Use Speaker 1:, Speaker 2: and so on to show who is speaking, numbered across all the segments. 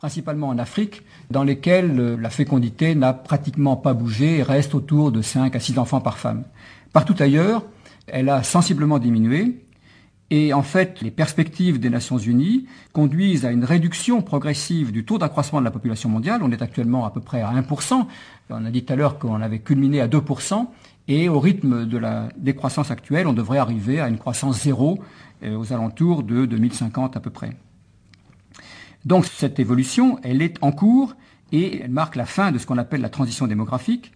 Speaker 1: principalement en Afrique, dans lesquels euh, la fécondité n'a pratiquement pas bougé et reste autour de 5 à 6 enfants par femme. Partout ailleurs, elle a sensiblement diminué, et en fait, les perspectives des Nations Unies conduisent à une réduction progressive du taux d'accroissement de la population mondiale. On est actuellement à peu près à 1%. On a dit tout à l'heure qu'on avait culminé à 2%. Et au rythme de la décroissance actuelle, on devrait arriver à une croissance zéro euh, aux alentours de 2050 à peu près. Donc cette évolution, elle est en cours et elle marque la fin de ce qu'on appelle la transition démographique.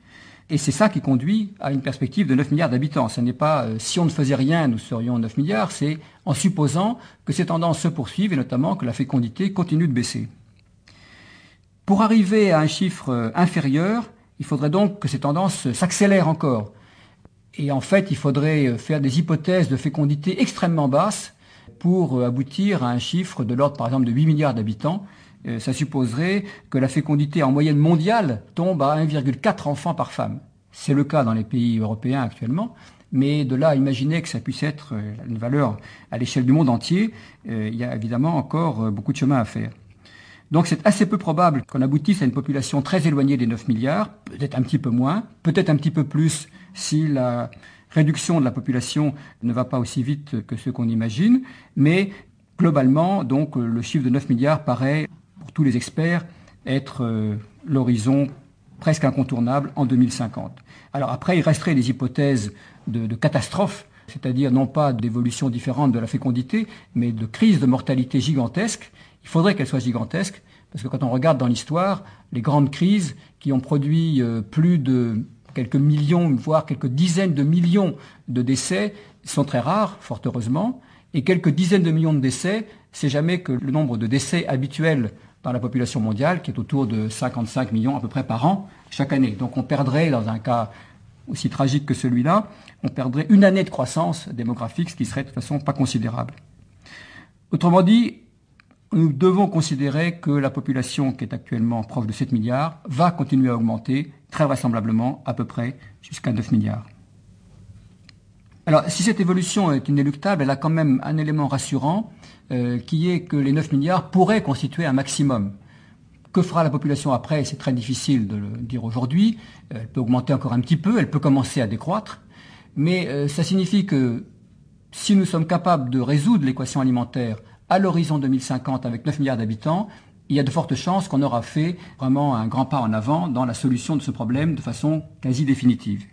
Speaker 1: Et c'est ça qui conduit à une perspective de 9 milliards d'habitants. Ce n'est pas euh, si on ne faisait rien, nous serions 9 milliards, c'est en supposant que ces tendances se poursuivent et notamment que la fécondité continue de baisser. Pour arriver à un chiffre euh, inférieur, il faudrait donc que ces tendances s'accélèrent encore. Et en fait, il faudrait euh, faire des hypothèses de fécondité extrêmement basses pour aboutir à un chiffre de l'ordre, par exemple, de 8 milliards d'habitants, euh, ça supposerait que la fécondité en moyenne mondiale tombe à 1,4 enfants par femme. C'est le cas dans les pays européens actuellement, mais de là à imaginer que ça puisse être euh, une valeur à l'échelle du monde entier, euh, il y a évidemment encore beaucoup de chemin à faire. Donc c'est assez peu probable qu'on aboutisse à une population très éloignée des 9 milliards, peut-être un petit peu moins, peut-être un petit peu plus si la réduction de la population ne va pas aussi vite que ce qu'on imagine, mais globalement, donc le chiffre de 9 milliards paraît pour tous les experts, être euh, l'horizon presque incontournable en 2050. Alors après, il resterait des hypothèses de, catastrophe, c'est-à-dire non pas d'évolution différente de la fécondité, mais de crise de mortalité gigantesque. Il faudrait qu'elle soit gigantesque, parce que quand on regarde dans l'histoire, les grandes crises qui ont produit euh, plus de quelques millions, voire quelques dizaines de millions de décès, sont très rares, fort heureusement, et quelques dizaines de millions de décès, c'est jamais que le nombre de décès habituels dans la population mondiale, qui est autour de 55 millions à peu près par an chaque année. Donc on perdrait, dans un cas aussi tragique que celui-là, on perdrait une année de croissance démographique, ce qui serait de toute façon pas considérable. Autrement dit, nous devons considérer que la population qui est actuellement proche de 7 milliards va continuer à augmenter très vraisemblablement à peu près jusqu'à 9 milliards. Alors, si cette évolution est inéluctable, elle a quand même un élément rassurant, euh, qui est que les 9 milliards pourraient constituer un maximum. Que fera la population après? C'est très difficile de le dire aujourd'hui. Euh, elle peut augmenter encore un petit peu, elle peut commencer à décroître. Mais euh, ça signifie que si nous sommes capables de résoudre l'équation alimentaire à l'horizon 2050 avec 9 milliards d'habitants, il y a de fortes chances qu'on aura fait vraiment un grand pas en avant dans la solution de ce problème de façon quasi définitive.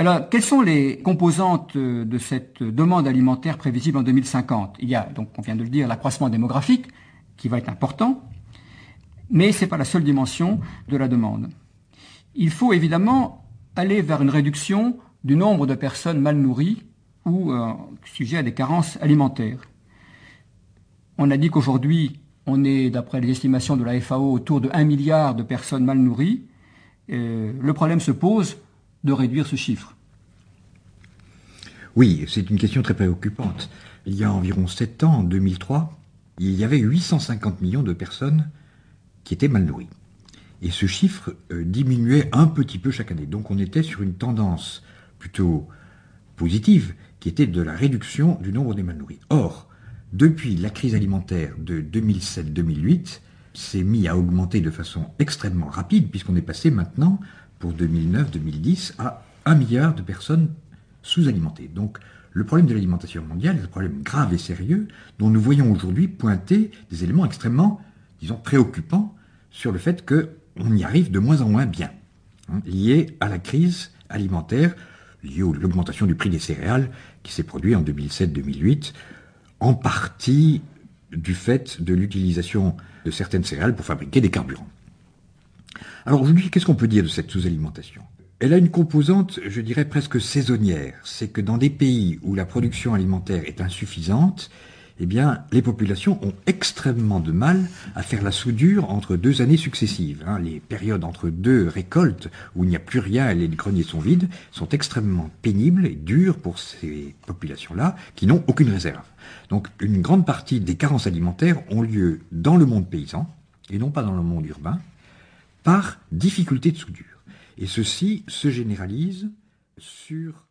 Speaker 1: Alors, quelles sont les composantes de cette demande alimentaire prévisible en 2050 Il y a, donc, on vient de le dire, l'accroissement démographique, qui va être important, mais ce n'est pas la seule dimension de la demande. Il faut évidemment aller vers une réduction du nombre de personnes mal nourries ou euh, sujets à des carences alimentaires. On a dit qu'aujourd'hui, on est, d'après les estimations de la FAO, autour de 1 milliard de personnes mal nourries. Euh, le problème se pose de réduire ce chiffre
Speaker 2: Oui, c'est une question très préoccupante. Il y a environ 7 ans, en 2003, il y avait 850 millions de personnes qui étaient mal nourries. Et ce chiffre euh, diminuait un petit peu chaque année. Donc on était sur une tendance plutôt positive, qui était de la réduction du nombre des mal nourris. Or, depuis la crise alimentaire de 2007-2008, s'est mis à augmenter de façon extrêmement rapide, puisqu'on est passé maintenant pour 2009-2010 à 1 milliard de personnes sous-alimentées. Donc le problème de l'alimentation mondiale est un problème grave et sérieux dont nous voyons aujourd'hui pointer des éléments extrêmement, disons, préoccupants sur le fait qu'on y arrive de moins en moins bien, hein, lié à la crise alimentaire, liée à l'augmentation du prix des céréales qui s'est produit en 2007-2008, en partie du fait de l'utilisation de certaines céréales pour fabriquer des carburants. Alors aujourd'hui, qu'est-ce qu'on peut dire de cette sous-alimentation? Elle a une composante, je dirais, presque saisonnière. C'est que dans des pays où la production alimentaire est insuffisante, eh bien, les populations ont extrêmement de mal à faire la soudure entre deux années successives. Hein. Les périodes entre deux récoltes où il n'y a plus rien et les greniers sont vides sont extrêmement pénibles et dures pour ces populations-là qui n'ont aucune réserve. Donc, une grande partie des carences alimentaires ont lieu dans le monde paysan et non pas dans le monde urbain par difficulté de soudure. Et ceci se généralise sur